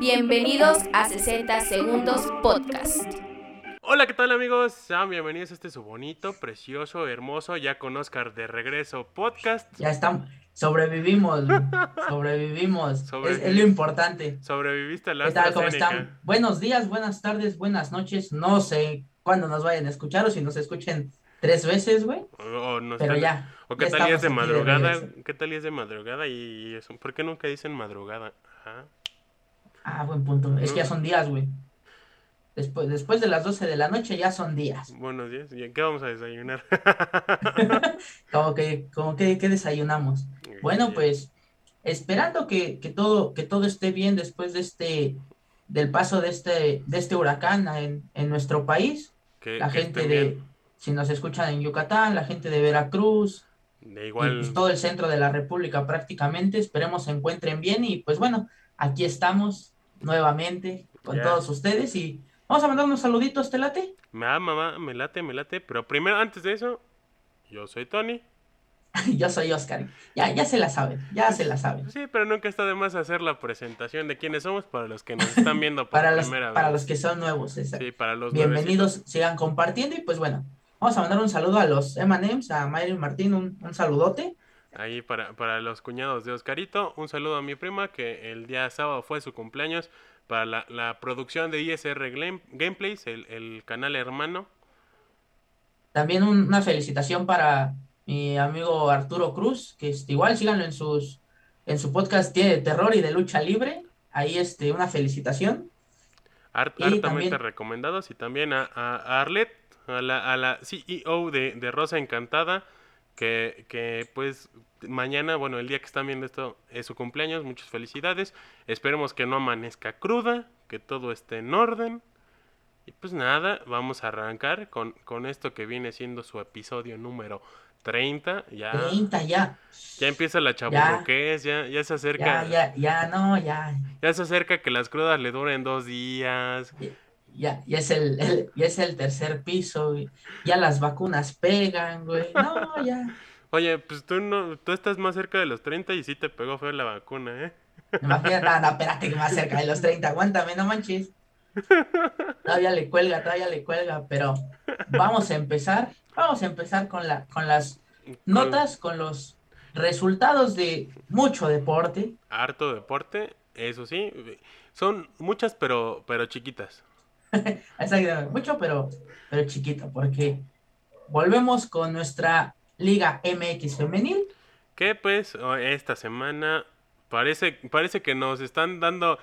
Bienvenidos a 60 Segundos Podcast. Hola, ¿qué tal amigos? Sean bienvenidos a este su bonito, precioso, hermoso, ya con Oscar de regreso podcast. Ya estamos, sobrevivimos, sobrevivimos, Es, lo importante. Sobreviviste a la ¿Qué tal, cómo están? Buenos días, buenas tardes, buenas noches, no sé cuándo nos vayan a escuchar o si nos escuchen tres veces, güey. O, no Pero ya. O qué tal y es de madrugada, qué tal y es de madrugada y eso. ¿Por qué nunca dicen madrugada? Ah, buen punto. Es que ya son días, güey. Después, después de las 12 de la noche ya son días. Buenos días. ¿Y qué vamos a desayunar? como que, como que, ¿qué desayunamos? Bueno, pues esperando que, todo, que todo esté bien después de este, del paso de este, de este huracán en, nuestro país. la gente de, si nos escuchan en Yucatán, la gente de Veracruz, de igual... Pues todo el centro de la República prácticamente, esperemos se encuentren bien y pues bueno, aquí estamos nuevamente con todos ustedes y vamos a mandar unos saluditos, ¿te late? Ah, mamá, me late, me late, pero primero, antes de eso, yo soy Tony. yo soy Oscar. Ya, ya se la saben, ya se la saben. Sí, pero nunca está de más hacer la presentación de quiénes somos para los que nos están viendo por para primera vez. Para los que son nuevos, Sí, para los Bienvenidos, sigan compartiendo y pues bueno, vamos a mandar un saludo a los M&M's, a Mayrin Martín, un, un saludote. Ahí para, para los cuñados de Oscarito, un saludo a mi prima que el día sábado fue su cumpleaños para la, la producción de ISR Gameplays, el, el canal hermano. También una felicitación para mi amigo Arturo Cruz, que este, igual síganlo en sus en su podcast tiene de terror y de lucha libre. Ahí este una felicitación. Art, altamente recomendados y también a, a Arlet, a la, a la CEO de, de Rosa Encantada que, pues mañana, bueno, el día que están viendo esto es su cumpleaños, muchas felicidades. Esperemos que no amanezca cruda, que todo esté en orden. Y pues nada, vamos a arrancar con, con esto que viene siendo su episodio número 30. Ya, 30, ya. Ya empieza la chaburroquez, ya, ya se acerca. Ya, ya, ya, no, ya. Ya se acerca que las crudas le duren dos días ya, ya es el, ya es el tercer piso, Ya las vacunas pegan, güey. No, ya. Oye, pues tú no, tú estás más cerca de los 30 y sí te pegó feo la vacuna, ¿eh? Imagínate, no, no, espérate que más cerca de los 30, aguántame, no manches. Todavía le cuelga, todavía le cuelga, pero vamos a empezar, vamos a empezar con la, con las notas, con los resultados de mucho deporte. Harto deporte, eso sí. Son muchas, pero, pero chiquitas. Mucho, pero, pero chiquito, porque volvemos con nuestra Liga MX femenil. Que pues esta semana parece, parece que nos están dando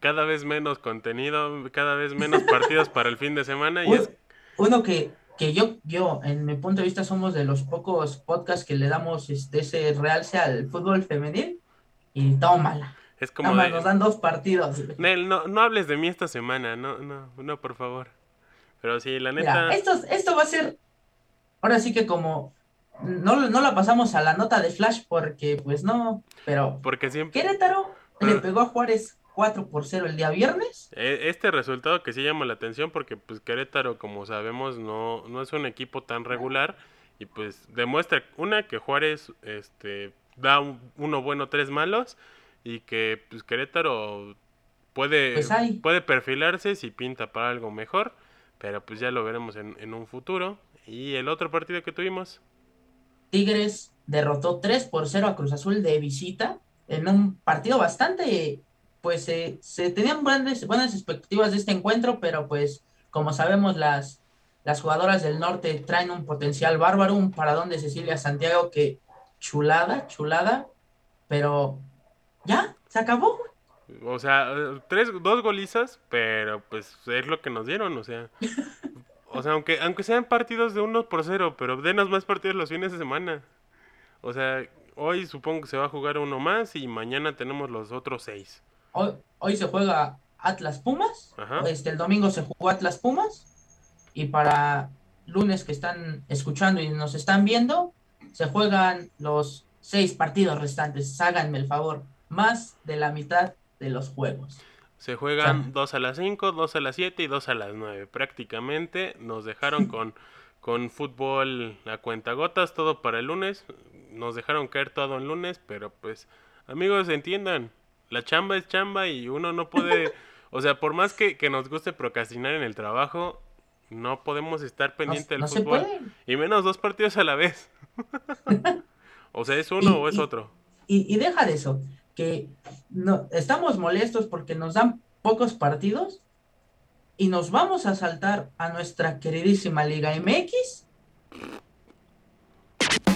cada vez menos contenido, cada vez menos partidos para el fin de semana. Y Uno que, que yo, yo, en mi punto de vista, somos de los pocos podcasts que le damos este, ese realce al fútbol femenil y mala es como nos dan dos partidos. Nel, no, no hables de mí esta semana, no, no, no, por favor. Pero sí, la neta. esto, esto va a ser. Ahora sí que como. No, no la pasamos a la nota de Flash porque, pues no. Pero. Porque siempre. Querétaro le pegó a Juárez 4 por 0 el día viernes. E, este resultado que sí llama la atención porque, pues, Querétaro, como sabemos, no, no es un equipo tan regular. Y pues demuestra, una, que Juárez este, da uno bueno, tres malos y que pues Querétaro puede, pues puede perfilarse si pinta para algo mejor, pero pues ya lo veremos en, un futuro. Y el otro partido que tuvimos. Tigres derrotó 3 por 0 a Cruz Azul de visita en un partido bastante, pues se tenían grandes, buenas expectativas de este encuentro, pero pues como sabemos las, las jugadoras del norte traen un potencial bárbaro, un paradón de Cecilia Santiago que chulada, chulada, pero ya, se acabó. O sea, tres, dos golizas, pero pues es lo que nos dieron, o sea. O sea, aunque, aunque sean partidos de uno por cero, pero denos más partidos los fines de semana. O sea, hoy supongo que se va a jugar uno más y mañana tenemos los otros seis. Hoy, hoy se juega Atlas Pumas. Este, el domingo se jugó Atlas Pumas. Y para lunes que están escuchando y nos están viendo, se juegan los seis partidos restantes. Háganme el favor más de la mitad de los juegos. Se juegan dos a las 5, dos a las 7 y dos a las 9. Prácticamente nos dejaron con, con fútbol a cuentagotas, todo para el lunes. Nos dejaron caer todo el lunes, pero pues amigos entiendan, la chamba es chamba y uno no puede, o sea, por más que, nos guste procrastinar en el trabajo, no podemos estar pendiente del fútbol. Y menos dos partidos a la vez. o sea, es uno o es otro. Y, deja de eso, que no, estamos molestos porque nos dan pocos partidos y nos vamos a saltar a nuestra queridísima Liga MX.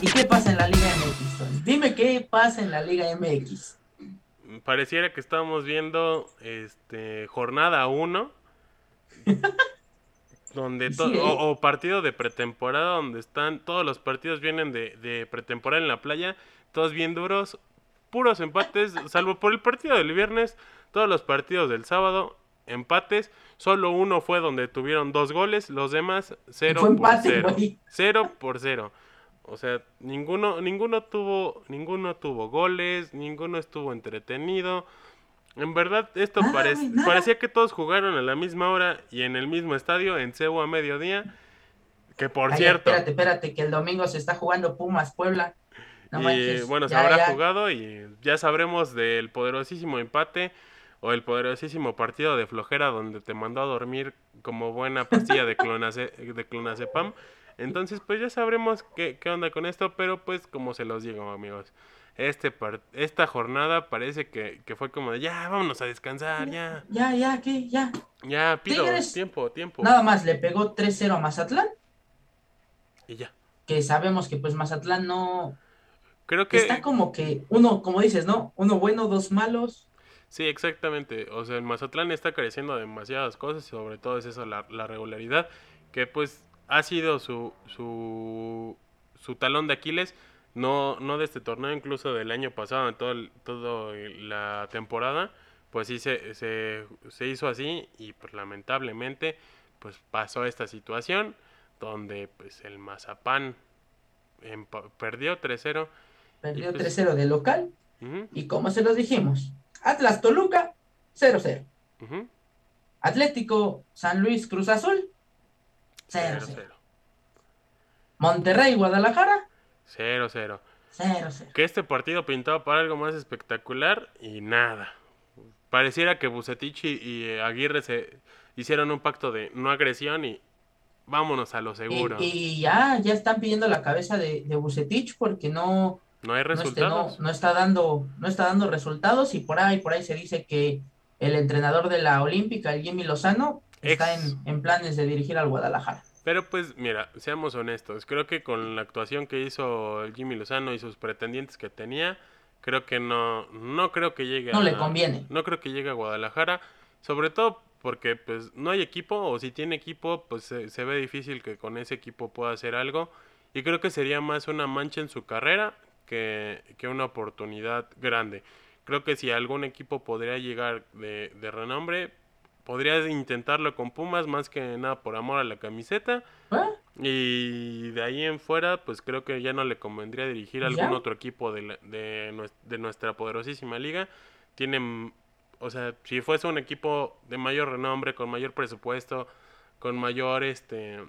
¿Y qué pasa en la Liga MX? Dime qué pasa en la Liga MX. Pareciera que estamos viendo este jornada 1 donde ¿eh? o, partido de pretemporada donde están todos los partidos vienen de, de pretemporada en la playa, todos bien duros, puros empates, salvo por el partido del viernes, todos los partidos del sábado empates. Solo uno fue donde tuvieron dos goles, los demás cero por cero. Cero por cero. O sea, ninguno, ninguno tuvo, ninguno tuvo goles, ninguno estuvo entretenido. En verdad, esto parecía que todos jugaron a la misma hora y en el mismo estadio, en Cebu a mediodía. Que por cierto. Espérate, espérate, que el domingo se está jugando Pumas Puebla. Y bueno, se habrá jugado y ya sabremos del poderosísimo empate o el poderosísimo partido de flojera donde te mandó a dormir como buena pastilla de, clonace, de clonazepam. Entonces, pues ya sabremos qué, qué, onda con esto, pero pues como se los digo, amigos. Este esta jornada parece que, fue como de ya, vámonos a descansar, ya. Ya, ya, ¿qué? Ya. Ya, pido tiempo, tiempo. Nada más le pegó 3-0 a Mazatlán. Y ya. Que sabemos que pues Mazatlán no... Creo que... Está como que uno, como dices, ¿no? Uno bueno, dos malos Sí, exactamente. O sea, el Mazatlán está careciendo de demasiadas cosas, sobre todo es eso, la, regularidad, que pues ha sido su, su, su talón de Aquiles, no, no de este torneo, incluso del año pasado, en todo, todo la temporada, pues sí se, se, se hizo así y pues lamentablemente pues pasó esta situación donde pues el Mazapán perdió 3-0. Perdió 3-0 pues de local. Y como se los dijimos, Atlas Toluca, 0-0. Atlético San Luis Cruz Azul, 0-0. Monterrey Guadalajara, 0-0. 0-0. Que este partido pintaba para algo más espectacular y nada. Pareciera que Bucetich y, Aguirre se hicieron un pacto de no agresión y vámonos a lo seguro. Y, ya, ya están pidiendo la cabeza de, de Bucetich porque no, no hay resultados. No, está dando, no está dando resultados y por ahí, por ahí se dice que el entrenador de la Olímpica, el Jimmy Lozano, está en, planes de dirigir al Guadalajara. Pero pues mira, seamos honestos, creo que con la actuación que hizo el Jimmy Lozano y sus pretendientes que tenía, creo que no, no creo que llegue no le conviene. No creo que llegue a Guadalajara, sobre todo porque pues no hay equipo o si tiene equipo pues se, se ve difícil que con ese equipo pueda hacer algo y creo que sería más una mancha en su carrera que, una oportunidad grande. Creo que si algún equipo podría llegar de, renombre, podría intentarlo con Pumas más que nada por amor a la camiseta. ¿Ah? Y de ahí en fuera, pues creo que ya no le convendría dirigir a algún otro equipo de, de, nuestra poderosísima liga. Tienen, o sea, si fuese un equipo de mayor renombre, con mayor presupuesto, con mayor este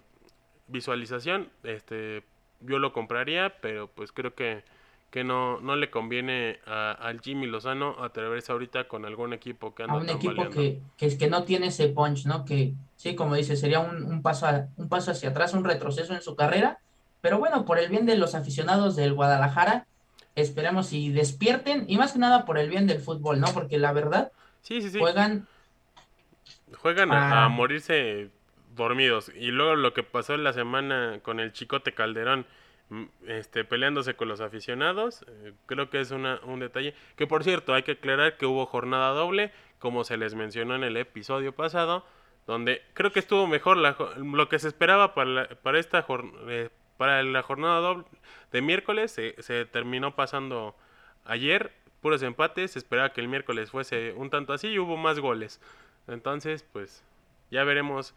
visualización, este yo lo compraría, pero pues creo que que no, no le conviene al Jimmy Lozano atreverse ahorita con algún equipo que anda a un equipo que, que, que no tiene ese punch, ¿no? Que sí, como dice, sería un, un, paso un paso hacia atrás, un retroceso en su carrera. Pero bueno, por el bien de los aficionados del Guadalajara, esperemos y despierten, y más que nada por el bien del fútbol, ¿no? Porque la verdad, sí, sí, sí. juegan... Juegan a morirse dormidos. Y luego lo que pasó en la semana con el Chicote Calderón, este, peleándose con los aficionados. Eh, creo que es una, un detalle. Que por cierto, hay que aclarar que hubo jornada doble, como se les mencionó en el episodio pasado, donde creo que estuvo mejor lo que se esperaba para, la, para esta eh, para la jornada doble de miércoles. Se, terminó pasando ayer, puros empates. Se esperaba que el miércoles fuese un tanto así y hubo más goles. Entonces, pues ya veremos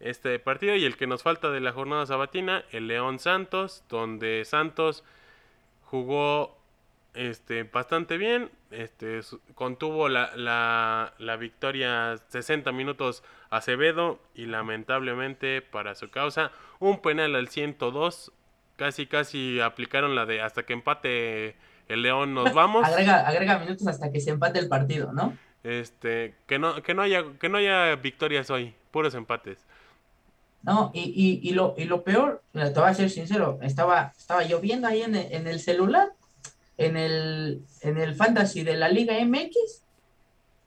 este partido y el que nos falta de la jornada sabatina, el León Santos, donde Santos jugó este, bastante bien, este, contuvo la, la, la victoria 60 minutos Acevedo y lamentablemente para su causa un penal al 102, casi casi aplicaron la de hasta que empate el León nos vamos. agrega, agrega minutos hasta que se empate el partido, ¿no? Este, que no, que no haya, que no haya victorias hoy, puros empates. No, y, y, y, lo, y lo peor, te voy a ser sincero, estaba, estaba lloviendo ahí en el, en el celular, en el, en el fantasy de la Liga MX.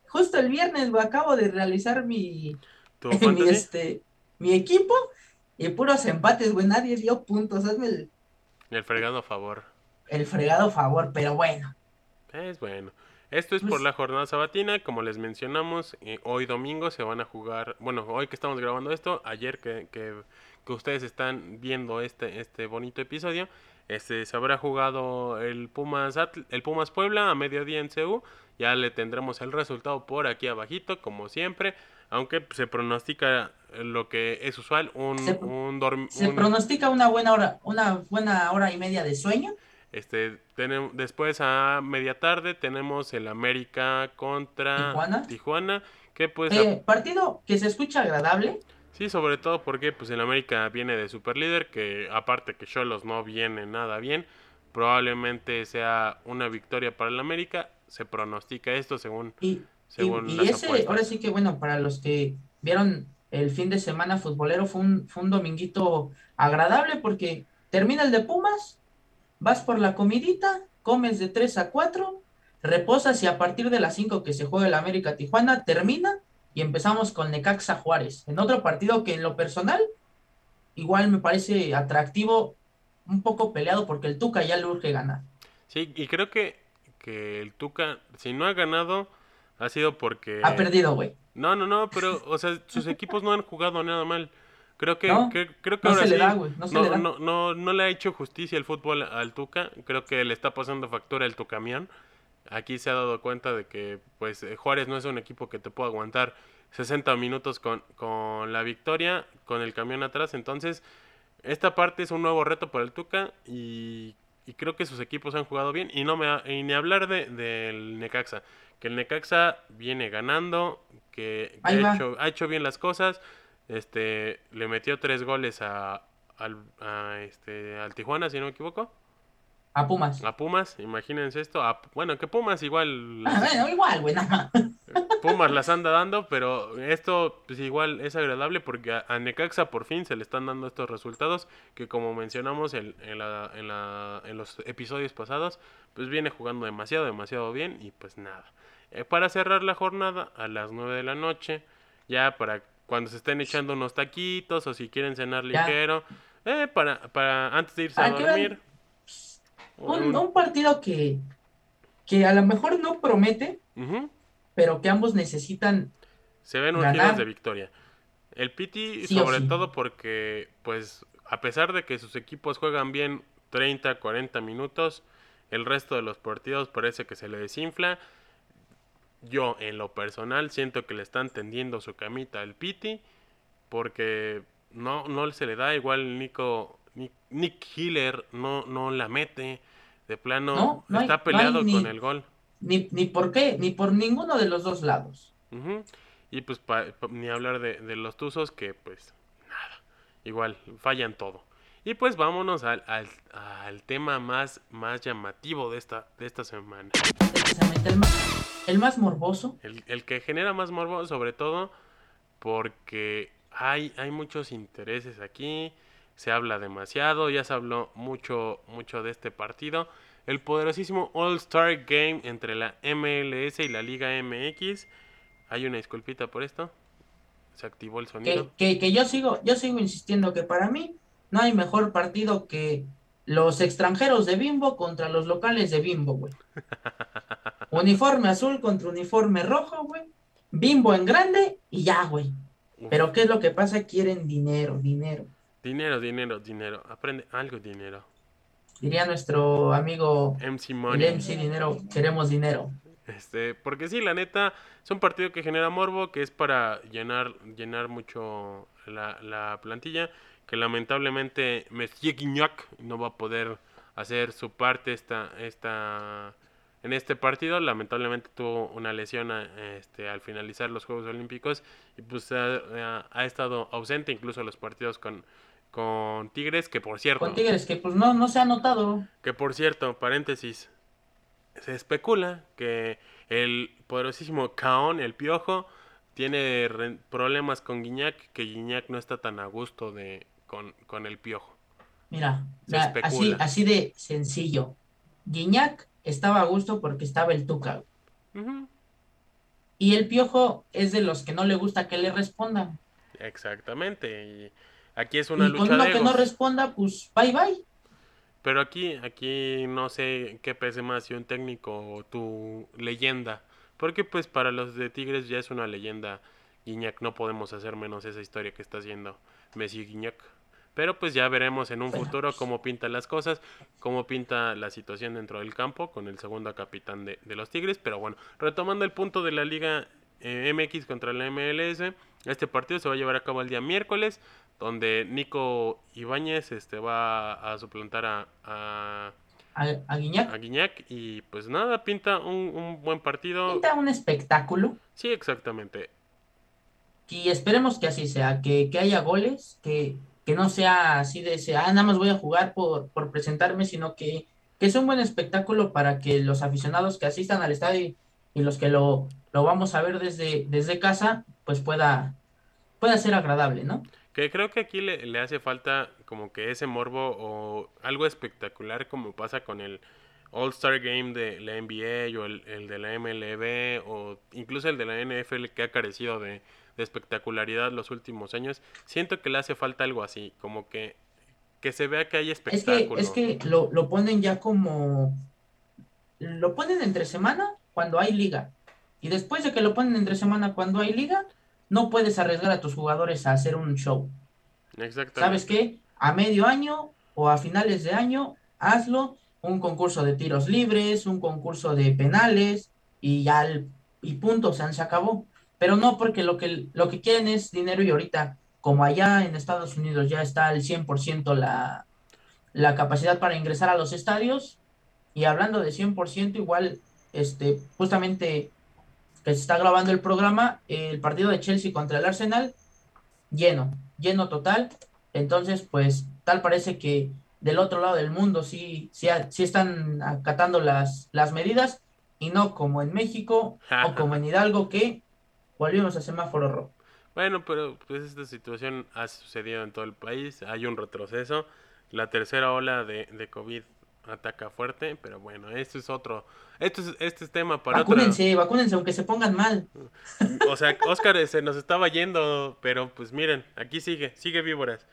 Justo el viernes acabo de realizar mi, mi, este, mi equipo y puros empates, güey, nadie dio puntos, hazme el... El fregado a favor. El fregado favor, pero bueno. Es bueno. Esto es por pues la jornada sabatina, como les mencionamos, eh, hoy domingo se van a jugar, bueno, hoy que estamos grabando esto, ayer que, que, ustedes están viendo este, este bonito episodio, este, se habrá jugado el Pumas, el Pumas Puebla a mediodía en CU, ya le tendremos el resultado por aquí abajito, como siempre, aunque se pronostica lo que es usual, un, se, un, se pronostica una buena hora, una buena hora y media de sueño este, tenemos, después a media tarde tenemos el América contra Tijuana, que pues... Eh, partido que se escucha agradable. Sí, sobre todo porque pues el América viene de super líder, que aparte que Cholos no viene nada bien, probablemente sea una victoria para el América, se pronostica esto según... Y, según y, ese, ahora sí que bueno, para los que vieron el fin de semana futbolero fue un, fue un dominguito agradable porque termina el de Pumas, vas por la comidita, comes de 3 a 4, reposas y a partir de las 5 que se juega el América Tijuana termina y empezamos con Necaxa Juárez. En otro partido que en lo personal igual me parece atractivo, un poco peleado porque el Tuca ya le urge ganar. Sí, y creo que, que el Tuca, si no ha ganado, ha sido porque... Ha perdido, güey. No, no, no, pero, o sea, sus equipos no han jugado nada mal. Creo que, creo que ahora sí, no, no, le ha hecho justicia el fútbol al Tuca. Creo que le está pasando factura el Tucamión. Aquí se ha dado cuenta de que pues eh, Juárez no es un equipo que te pueda aguantar 60 minutos con, con la victoria, con el camión atrás. Entonces, esta parte es un nuevo reto para el Tuca y, creo que sus equipos han jugado bien. Y no me ni hablar de, del Necaxa, que el Necaxa viene ganando, que, ha, hecho, ha hecho bien las cosas este, le metió tres goles a, al, este, al Tijuana, si no me equivoco. A Pumas. A Pumas, imagínense esto. bueno, que Pumas igual. Ah, bueno, igual, güey, Pumas las anda dando, pero esto pues igual es agradable porque a, Necaxa por fin se le están dando estos resultados que como mencionamos en, en, la, en, la, en los episodios pasados, pues viene jugando demasiado, demasiado bien y pues nada. Eh, para cerrar la jornada a las 9 de la noche, ya para cuando se estén echando unos taquitos o si quieren cenar ligero, eh, para, para antes de irse a dormir. Un, partido que, que a lo mejor no promete, pero que ambos necesitan. Se ven ungidos de victoria. El Piti, sobre todo porque, pues, a pesar de que sus equipos juegan bien 30, 40 minutos, el resto de los partidos parece que se le desinfla yo en lo personal siento que le están tendiendo su camita al Piti porque no, no se le da igual Nico Nick, Hiller no, no la mete de plano está peleado con el gol. ni, ni por qué ni por ninguno de los dos lados. Y pues ni hablar de, de los Tuzos que pues nada igual fallan todo. Y pues vámonos al, al, tema más, más llamativo de esta, de esta semana. El más, morboso. El, que genera más morbo, sobre todo porque hay, hay muchos intereses aquí. Se habla demasiado, ya se habló mucho, mucho de este partido. El poderosísimo All-Star Game entre la MLS y la Liga MX. Hay una disculpita por esto. Se activó el sonido. Que, que, que yo sigo, yo sigo insistiendo que para mí no hay mejor partido que los extranjeros de Bimbo contra los locales de Bimbo, güey. uniforme azul contra uniforme rojo, güey. Bimbo en grande y ya, güey. Pero ¿qué es lo que pasa? Quieren dinero, dinero. Dinero, dinero, dinero. Aprende algo, dinero. Diría nuestro amigo MC Money. MC Dinero, queremos dinero. Este, porque sí, la neta, es un partido que genera morbo, que es para llenar, llenar mucho la, la plantilla que lamentablemente Monsieur Guignac no va a poder hacer su parte esta, esta, en este partido. Lamentablemente tuvo una lesión este, al finalizar los Juegos Olímpicos y pues ha, estado ausente incluso los partidos con, con Tigres, que por cierto... Con Tigres, que pues no, no se ha notado. Que por cierto, paréntesis, se especula que el poderosísimo Caón, el piojo, tiene problemas con Guiñac, que Guiñac no está tan a gusto de, con, el piojo. Mira, así, así de sencillo. Guiñac estaba a gusto porque estaba el Tuca. Y el piojo es de los que no le gusta que le respondan. Exactamente. Y aquí es una y lucha con uno que no responda, pues bye bye. Pero aquí, aquí no sé qué pese más si un técnico o tu leyenda. Porque pues para los de Tigres ya es una leyenda. Guiñac, no podemos hacer menos esa historia que está haciendo Messi Guiñac. Pero pues ya veremos en un futuro cómo pinta las cosas, cómo pinta la situación dentro del campo con el segundo capitán de, los Tigres. Pero bueno, retomando el punto de la Liga eh, MX contra la MLS, este partido se va a llevar a cabo el día miércoles, donde Nico Ibáñez este, va a suplantar a, a, a, Guiñac. a Guiñac. Y pues nada, pinta un, un buen partido. Pinta un espectáculo. Sí, exactamente. Y esperemos que así sea, que, que haya goles, que que no sea así de ah, nada más voy a jugar por, por presentarme, sino que, que sea un buen espectáculo para que los aficionados que asistan al estadio y, los que lo, lo vamos a ver desde, desde casa, pues pueda, pueda ser agradable, ¿no? Que creo que aquí le, le hace falta como que ese morbo o algo espectacular como pasa con el All-Star Game de la NBA o el, el de la MLB o incluso el de la NFL que ha carecido de, de espectacularidad los últimos años. Siento que le hace falta algo así, como que, que se vea que hay espectáculo. Es que, es que lo, lo ponen ya como... Lo ponen entre semana cuando hay liga. Y después de que lo ponen entre semana cuando hay liga, no puedes arriesgar a tus jugadores a hacer un show. Exactamente. ¿Sabes qué? A medio año o a finales de año, hazlo, un concurso de tiros libres, un concurso de penales y ya y punto, se acabó pero no porque lo que, lo que quieren es dinero y ahorita, como allá en Estados Unidos ya está al 100% la, la capacidad para ingresar a los estadios, y hablando de 100%, igual, este, justamente que se está grabando el programa, el partido de Chelsea contra el Arsenal, lleno, lleno total, entonces, pues, tal parece que del otro lado del mundo sí, sí, sí están acatando las, las medidas, y no como en México o como en Hidalgo, que volvimos a semáforo rojo. Bueno, pero pues esta situación ha sucedido en todo el país, hay un retroceso, la tercera ola de, de COVID ataca fuerte, pero bueno, esto es otro, esto es, este es tema para Vacúnense, vacúnense aunque se pongan mal. O sea, Oscar se nos estaba yendo, pero pues miren, aquí sigue, sigue víboras.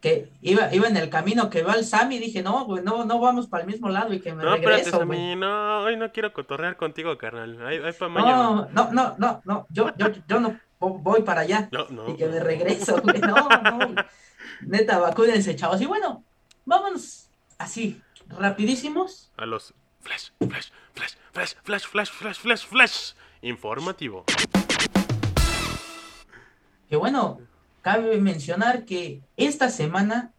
Que iba, iba en el camino que va el Sammy, dije, no, güey, no, no vamos para el mismo lado y que me no, regreso, espérate, Sammy, no, hoy no quiero cotorrear contigo, carnal. No, no, no, no, no, yo, yo, yo no voy para allá no, no, y que me regreso, güey, no, no. Neta, vacúdense, chavos. Y bueno, vámonos así, rapidísimos. A los flash, flash, flash, flash, flash, flash, flash, flash, flash, informativo. Que bueno, cabe mencionar que esta semana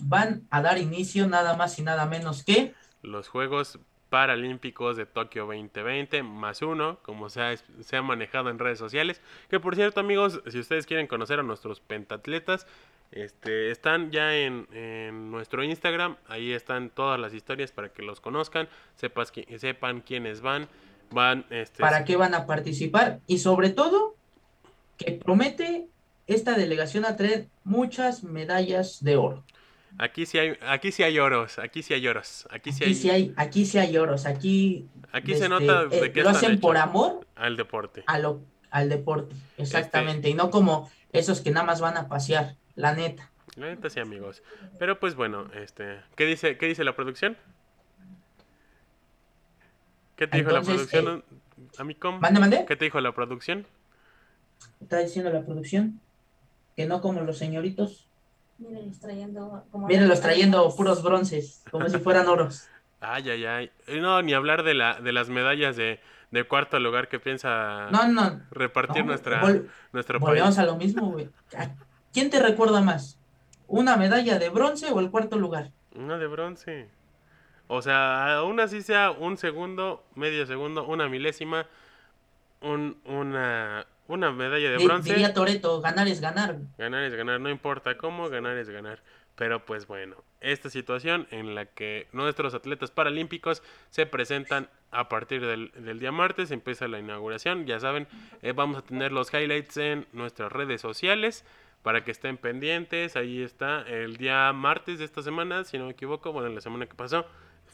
van a dar inicio nada más y nada menos que los Juegos Paralímpicos de Tokio 2020 más uno, como se ha, se ha manejado en redes sociales. Que por cierto, amigos, si ustedes quieren conocer a nuestros pentatletas, este, están ya en, nuestro Instagram. Ahí están todas las historias para que los conozcan, sepas, sepan quiénes van, van, este, para qué van a participar y sobre todo que promete esta delegación a traer muchas medallas de oro. Aquí sí hay, aquí sí hay oros, aquí sí hay oros, aquí sí, aquí hay... aquí sí hay oros, aquí. Aquí se nota de eh, lo hacen por amor al deporte. A lo, al deporte, exactamente, y no como esos que nada más van a pasear, la neta. La neta sí, amigos. Pero pues bueno, este, ¿qué dice, qué dice la producción? ¿Qué te dijo la producción, eh, Amicom? ¿Mande, mande? ¿Qué te dijo la producción? Está diciendo la producción que no como los señoritos. Mírenlos trayendo, como trayendo puros bronces, como si fueran oros. Ay, ay, ay. No, ni hablar de, la, de las medallas de, de cuarto lugar que piensa no, no, repartir nuestra, nuestro Volvemos a lo mismo, güey. ¿Quién te recuerda más? ¿Una medalla de bronce o el cuarto lugar? Una de bronce. O sea, aún así sea un segundo, medio segundo, una milésima, un, una, una medalla de bronce. Diría Toreto, ganar es ganar. Ganar es ganar, no importa cómo, ganar es ganar. Pero pues bueno, esta situación en la que nuestros atletas paralímpicos se presentan a partir del, día martes, empieza la inauguración, ya saben, eh, vamos a tener los highlights en nuestras redes sociales para que estén pendientes, ahí está el día martes de esta semana, si no me equivoco, bueno, la semana que pasó,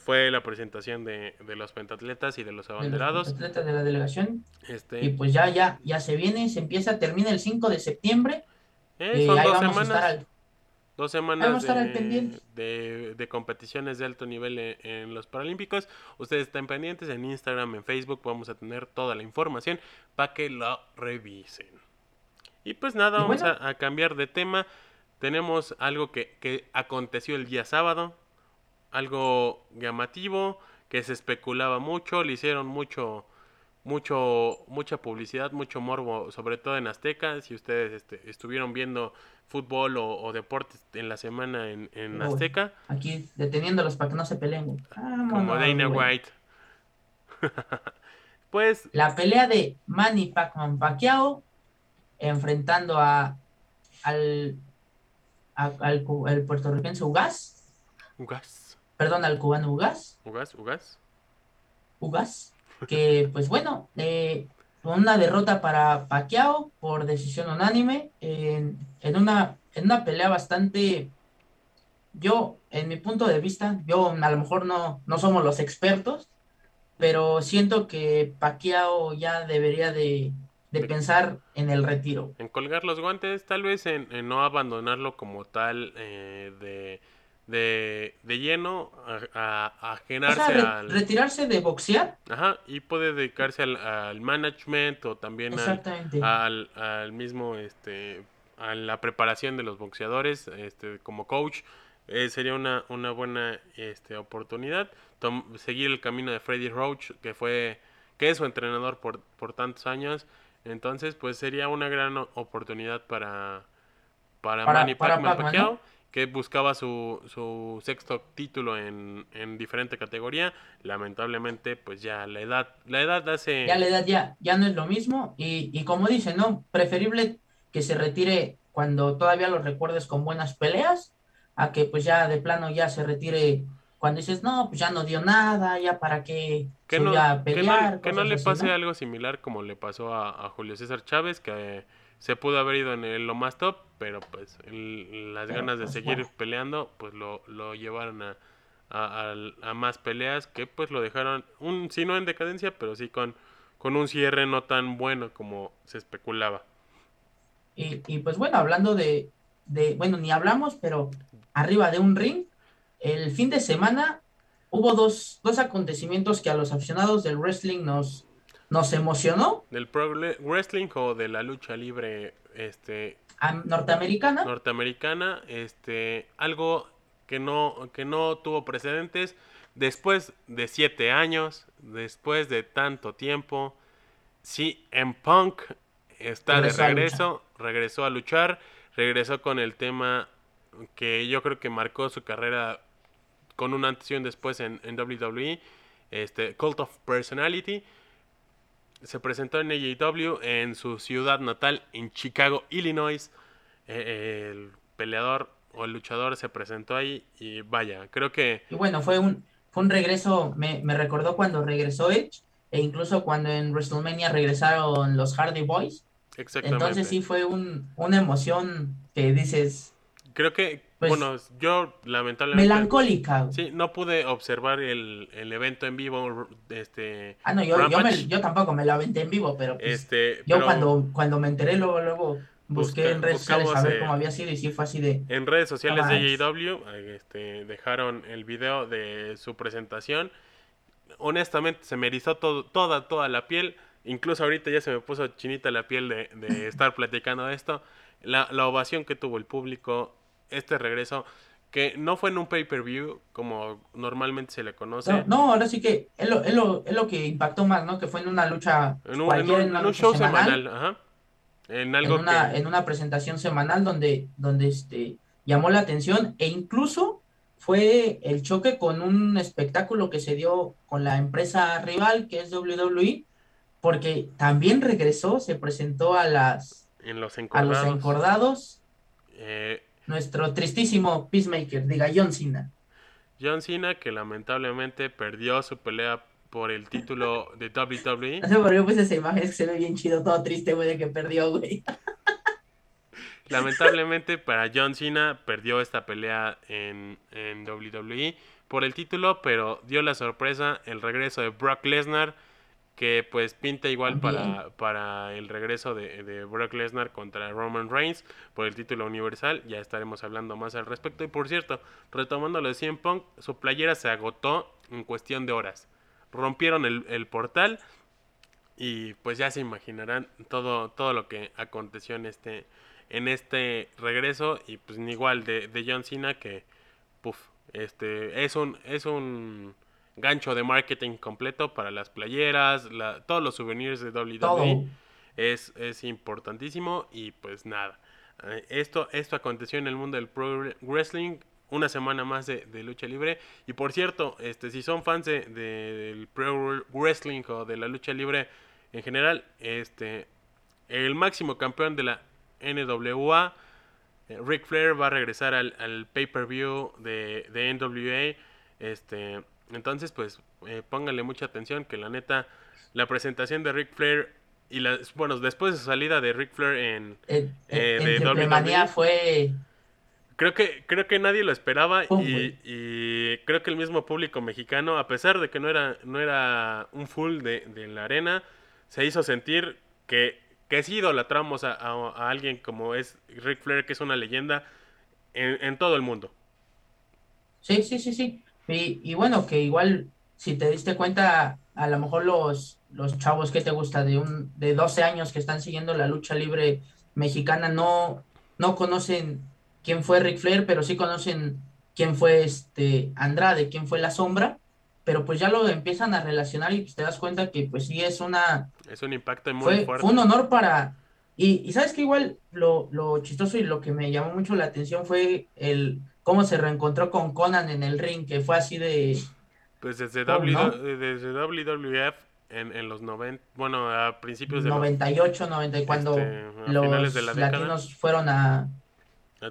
fue la presentación de, los pentatletas y de los abanderados. De los de la delegación. Este... Y pues ya, ya, ya se viene, se empieza, termina el 5 de septiembre. Eh, son dos semanas. Dos semanas de, de, competiciones de alto nivel en, los Paralímpicos. Ustedes estén pendientes en Instagram, en Facebook. Vamos a tener toda la información para que lo revisen. Y pues nada, vamos a, a, cambiar de tema. Tenemos algo que, que aconteció el día sábado. Algo llamativo que se especulaba mucho. Le hicieron mucho mucho mucha publicidad, mucho morbo, sobre todo en Azteca. Si ustedes este, estuvieron viendo fútbol o, deportes en la semana en, Azteca. Aquí deteniéndolos para que no se peleen. Como Dana White. pues. La pelea de Manny Pacman Pacquiao enfrentando a al, al, puertorriqueño Ugas. Ugas. Perdón, al cubano Ugas. Ugas, Ugas. Ugas. Que pues bueno, eh, una derrota para Pacquiao por decisión unánime en, una, en una pelea bastante, yo, en mi punto de vista, yo a lo mejor no, no somos los expertos, pero siento que Pacquiao ya debería de, pensar en el retiro. En colgar los guantes, tal vez en, no abandonarlo como tal eh, de de, de lleno a, a, al... retirarse de boxear. Ajá, y puede dedicarse al, al management o también al, al, mismo, este, a la preparación de los boxeadores, este, como coach. Eh, sería una, una buena este, oportunidad. seguir el camino de Freddy Roach, que fue, que es su entrenador por, por tantos años. Entonces, pues sería una gran oportunidad para, para, Manny Pacquiao que buscaba su, su sexto título en, en, diferente categoría. Lamentablemente, pues ya la edad, la edad hace... Ya la edad ya, ya no es lo mismo. Y, y como dicen, ¿no? Preferible que se retire cuando todavía lo recuerdes con buenas peleas, a que pues ya de plano ya se retire cuando dices, no, pues ya no dio nada, ya para qué que no, a pelear. Que no, le pase algo similar como le pasó a, a Julio César Chávez, que se pudo haber ido en lo más top, pero pues las ganas de pues, seguir peleando, pues lo, lo llevaron a, a, más peleas que pues lo dejaron, un si no en decadencia, pero sí con, con un cierre no tan bueno como se especulaba. Y, y pues bueno, hablando de, de, bueno, ni hablamos, pero arriba de un ring, el fin de semana hubo dos, dos acontecimientos que a los aficionados del wrestling nos, nos emocionó. Del pro wrestling o de la lucha libre este norteamericana. Norteamericana, este algo que no que no tuvo precedentes después de siete años, después de tanto tiempo. Sí, en Punk está de regreso, regresó a luchar, regresó con el tema que yo creo que marcó su carrera con una antes y un después en, en WWE, este Cult of Personality se presentó en AEW en su ciudad natal, en Chicago, Illinois. Eh, el peleador o el luchador se presentó ahí y vaya, creo que... Y bueno, fue un, fue un regreso, me, me recordó cuando regresó Edge e incluso cuando en WrestleMania regresaron los Hardy Boys. Exactamente. Entonces sí fue un, una emoción que dices... Creo que pues, bueno, yo lamentablemente. Melancólica. Sí, no pude observar el, el evento en vivo. Este, ah, no, yo, yo, tampoco me lo aventé en vivo, pero. Pues, este, yo cuando, cuando me enteré, luego, luego busqué en redes sociales a ver cómo había sido y sí fue así de. En redes sociales de AEW este, dejaron el video de su presentación. Honestamente, se me erizó todo, toda, toda la piel. Incluso ahorita ya se me puso chinita la piel de, de estar platicando de esto. La, la ovación que tuvo el público este regreso que no fue en un pay-per-view como normalmente se le conoce. No, ahora sí que es lo, es, lo, es lo, que impactó más, ¿no? Que fue en una lucha. En un, en un, show semanal. ajá. En, algo una, en una presentación semanal donde, donde este, llamó la atención e incluso fue el choque con un espectáculo que se dio con la empresa rival que es WWE, porque también regresó, se presentó a las en los a los encordados. Eh, nuestro tristísimo Peacemaker, diga John Cena. John Cena que lamentablemente perdió su pelea por el título de WWE. No sé por qué puse esa imagen, es que se ve bien chido, todo triste, güey, de que perdió, güey. Lamentablemente para John Cena perdió esta pelea en, en WWE por el título, pero dio la sorpresa el regreso de Brock Lesnar que pues pinta igual para, para el regreso de, de Brock Lesnar contra Roman Reigns por el título universal. Ya estaremos hablando más al respecto. Y por cierto, retomando lo de CM Punk, su playera se agotó en cuestión de horas. Rompieron el, portal y pues ya se imaginarán todo, todo lo que aconteció en este, en este regreso. Y pues igual de, de John Cena que, puff, este, es un, es un gancho de marketing completo para las playeras, todos los souvenirs de WWE. Es, es importantísimo y pues nada. Eh, esto, esto aconteció en el mundo del pro wrestling. Una semana más de, lucha libre. Y por cierto, este, si son fans de, del pro wrestling o de la lucha libre en general, este, el máximo campeón de la NWA, eh, Ric Flair, va a regresar al, al pay-per-view de, de NWA. Este, entonces, pues, eh, pónganle mucha atención que la neta, la presentación de Ric Flair y las, bueno, después de su salida de Ric Flair en, eh, de WWE, fue... Creo que, creo que nadie lo esperaba y, y, creo que el mismo público mexicano, a pesar de que no era, no era un full de, la arena, se hizo sentir que, que sí idolatramos a, a, alguien como es Ric Flair, que es una leyenda en, en todo el mundo. Sí, sí, sí, sí. Y, bueno, que igual, si te diste cuenta, a lo mejor los, los chavos que te gusta de, un, de 12 años que están siguiendo la lucha libre mexicana no, no conocen quién fue Ric Flair, pero sí conocen quién fue este Andrade, quién fue La Sombra, pero pues ya lo empiezan a relacionar y pues te das cuenta que pues sí es una... Es un impacto muy fue, fuerte. Fue un honor para... Y, y sabes que igual lo, lo chistoso y lo que me llamó mucho la atención fue el cómo se reencontró con Conan en el ring, que fue así de... Pues desde, desde WWF en, en, los 90, bueno, a principios de 98, 90, cuando este, los latinos fueron a,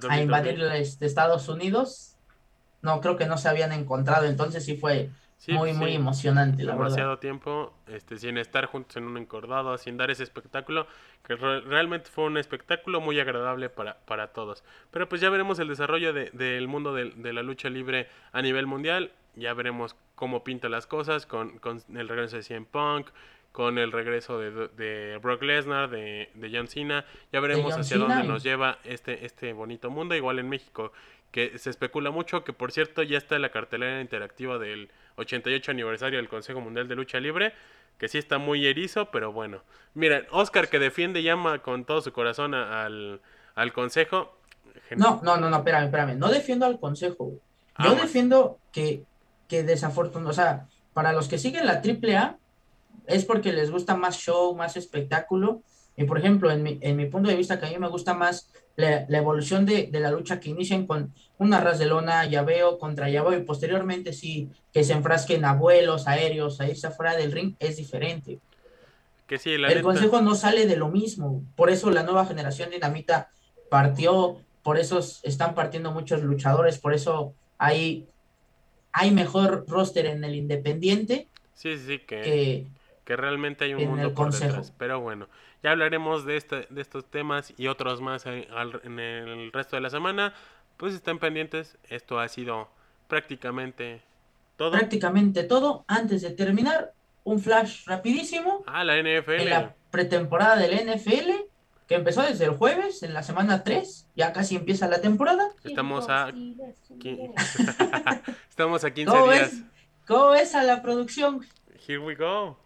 a, invadir este, Estados Unidos, no, creo que no se habían encontrado, entonces sí fue muy, muy emocionante, la Demasiado tiempo, este, sin estar juntos en un encordado, sin dar ese espectáculo, que realmente fue un espectáculo muy agradable para, para todos. Pero pues ya veremos el desarrollo de, del mundo de, de, la lucha libre a nivel mundial, ya veremos cómo pinta las cosas con, con el regreso de CM Punk, con el regreso de, de Brock Lesnar, de, de John Cena, ya veremos hacia dónde nos lleva este, este bonito mundo, igual en México, que se especula mucho, que por cierto ya está la cartelera interactiva del 88 aniversario del Consejo Mundial de Lucha Libre, que sí está muy erizo, pero bueno. Mira, Oscar que defiende llama con todo su corazón al, al Consejo. No, no, no, no, espérame, espérame. No defiendo al Consejo. Yo ah, defiendo que, que desafortunadamente, o sea, para los que siguen la AAA, es porque les gusta más show, más espectáculo. Y por ejemplo, en mi, en mi punto de vista, que a mí me gusta más la, evolución de, la lucha que inician con una ras de lona, llaveo contra llaveo, y posteriormente sí que se enfrasquen a vuelos aéreos, a irse afuera del ring, es diferente. Que sí, el consejo no sale de lo mismo. Por eso la nueva generación dinamita partió, por eso están partiendo muchos luchadores, por eso hay, hay mejor roster en el independiente. Sí, sí, que, que, realmente hay un mundo por detrás. Pero bueno, ya hablaremos de, este, de estos temas y otros más en, el resto de la semana. Pues estén pendientes. Esto ha sido prácticamente todo. Prácticamente todo. Antes de terminar, un flash rapidísimo. Ah, la NFL. En la pretemporada del NFL, que empezó desde el jueves, en la semana 3. Ya casi empieza la temporada. Estamos a... Estamos a 15 días. ¿Cómo ves a la producción? Here we go.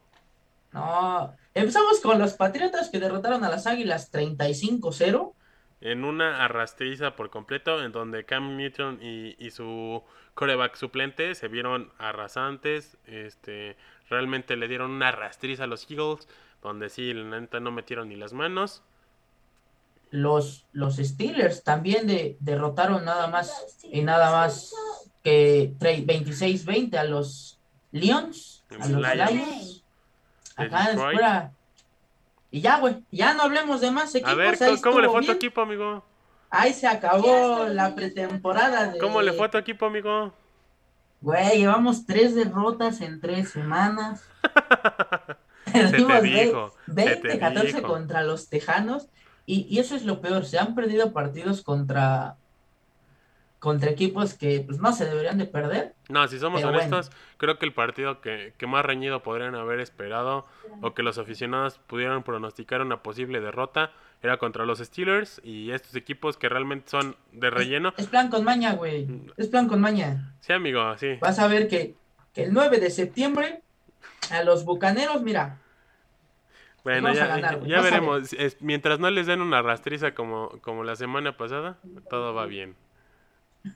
No, empezamos con los Patriotas que derrotaron a las Águilas 35-0. En una arrastriza por completo, en donde Cam Newton y, su coreback suplente se vieron arrasantes. Este, realmente le dieron una arrastriza a los Eagles, donde sí, la neta no metieron ni las manos. Los, los Steelers también de, derrotaron nada más y nada más que 26-20 a los Lions, a los Lions. Acá es pura, Y ya, güey, ya no hablemos de más equipos. A ver, ¿cómo, le fue a tu equipo, amigo? Ahí se acabó la pretemporada. De... ¿Cómo le fue a tu equipo, amigo? Güey, llevamos tres derrotas en tres semanas. Perdimos 20, 14 contra los Tejanos. Y, y, eso es lo peor, se han perdido partidos contra contra equipos que pues no se deberían de perder. No, si somos honestos, creo que el partido que, más reñido podrían haber esperado o que los aficionados pudieran pronosticar una posible derrota era contra los Steelers y estos equipos que realmente son de relleno. Es, plan con maña, güey. Es plan con maña. Sí, amigo, sí. Vas a ver que, el 9 de septiembre a los Bucaneros, mira, bueno, ya, ya veremos. mientras no les den una rastriza como, como la semana pasada, todo va bien.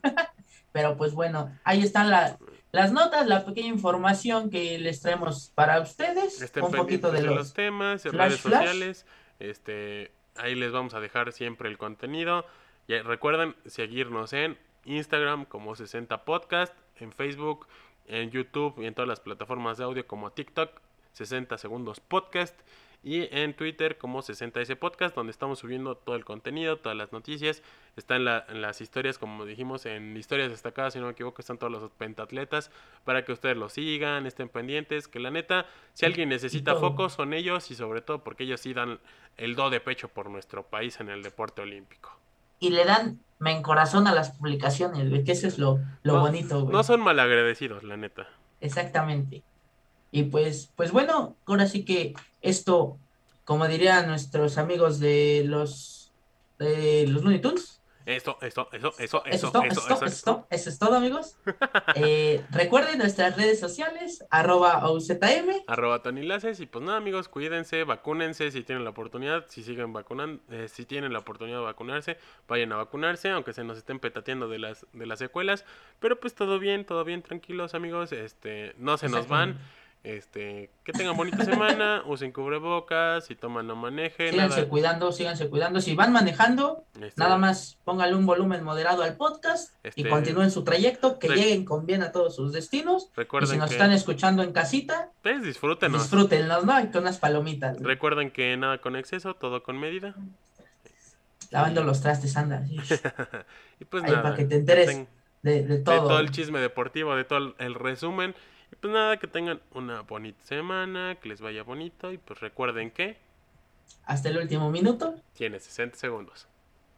Pero pues bueno, ahí están las notas, la pequeña información que les traemos para ustedes. un poquito de los, temas, redes sociales. Este, ahí les vamos a dejar siempre el contenido. Y recuerden seguirnos en Instagram como 60 Podcast, en Facebook, en YouTube y en todas las plataformas de audio como TikTok, 60 Segundos Podcast y en Twitter como 60S Podcast, donde estamos subiendo todo el contenido, todas las noticias. Está en, las historias, como dijimos, en historias destacadas, si no me equivoco, están todos los pentatletas para que ustedes lo sigan, estén pendientes. Que la neta, si alguien necesita focos, son ellos y sobre todo porque ellos sí dan el do de pecho por nuestro país en el deporte olímpico. Y le dan me en corazón a las publicaciones, que eso es lo, lo bonito, No son malagradecidos, la neta. Exactamente. Y pues, pues bueno, ahora sí que esto, como dirían nuestros amigos de los de los Looney Tunes. Esto, esto, eso, eso, eso, esto, eso, esto, esto, eso es todo, amigos. eh, recuerden nuestras redes sociales, arroba OZM. Arroba Tony Y pues nada, amigos, cuídense, vacúnense si tienen la oportunidad, si siguen vacunando, eh, si tienen la oportunidad de vacunarse, vayan a vacunarse, aunque se nos estén petateando de las, de las secuelas. Pero pues todo bien, todo bien, tranquilos, amigos. Este, no se nos van. Este, que tengan bonita semana, usen cubrebocas, si toman no manejen. Síganse cuidando, síganse cuidando. Si van manejando, este, nada más pónganle un volumen moderado al podcast y este, continúen su trayecto, que lleguen con bien a todos sus destinos. Recuerden y si nos están escuchando en casita, pues disfrútenlo Disfrútenlos, ¿no? Con unas palomitas. Recuerden que nada con exceso, todo con medida. Lavando los trastes, anda. y pues nada, para que te enteres de, de, todo. De todo el chisme deportivo, de todo el resumen. Y pues nada, que tengan una bonita semana, que les vaya bonito y pues recuerden que... Hasta el último minuto. Tiene 60 segundos.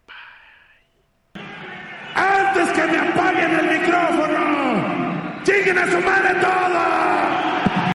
Bye. Antes que me apaguen el micrófono, lleguen a su madre todos.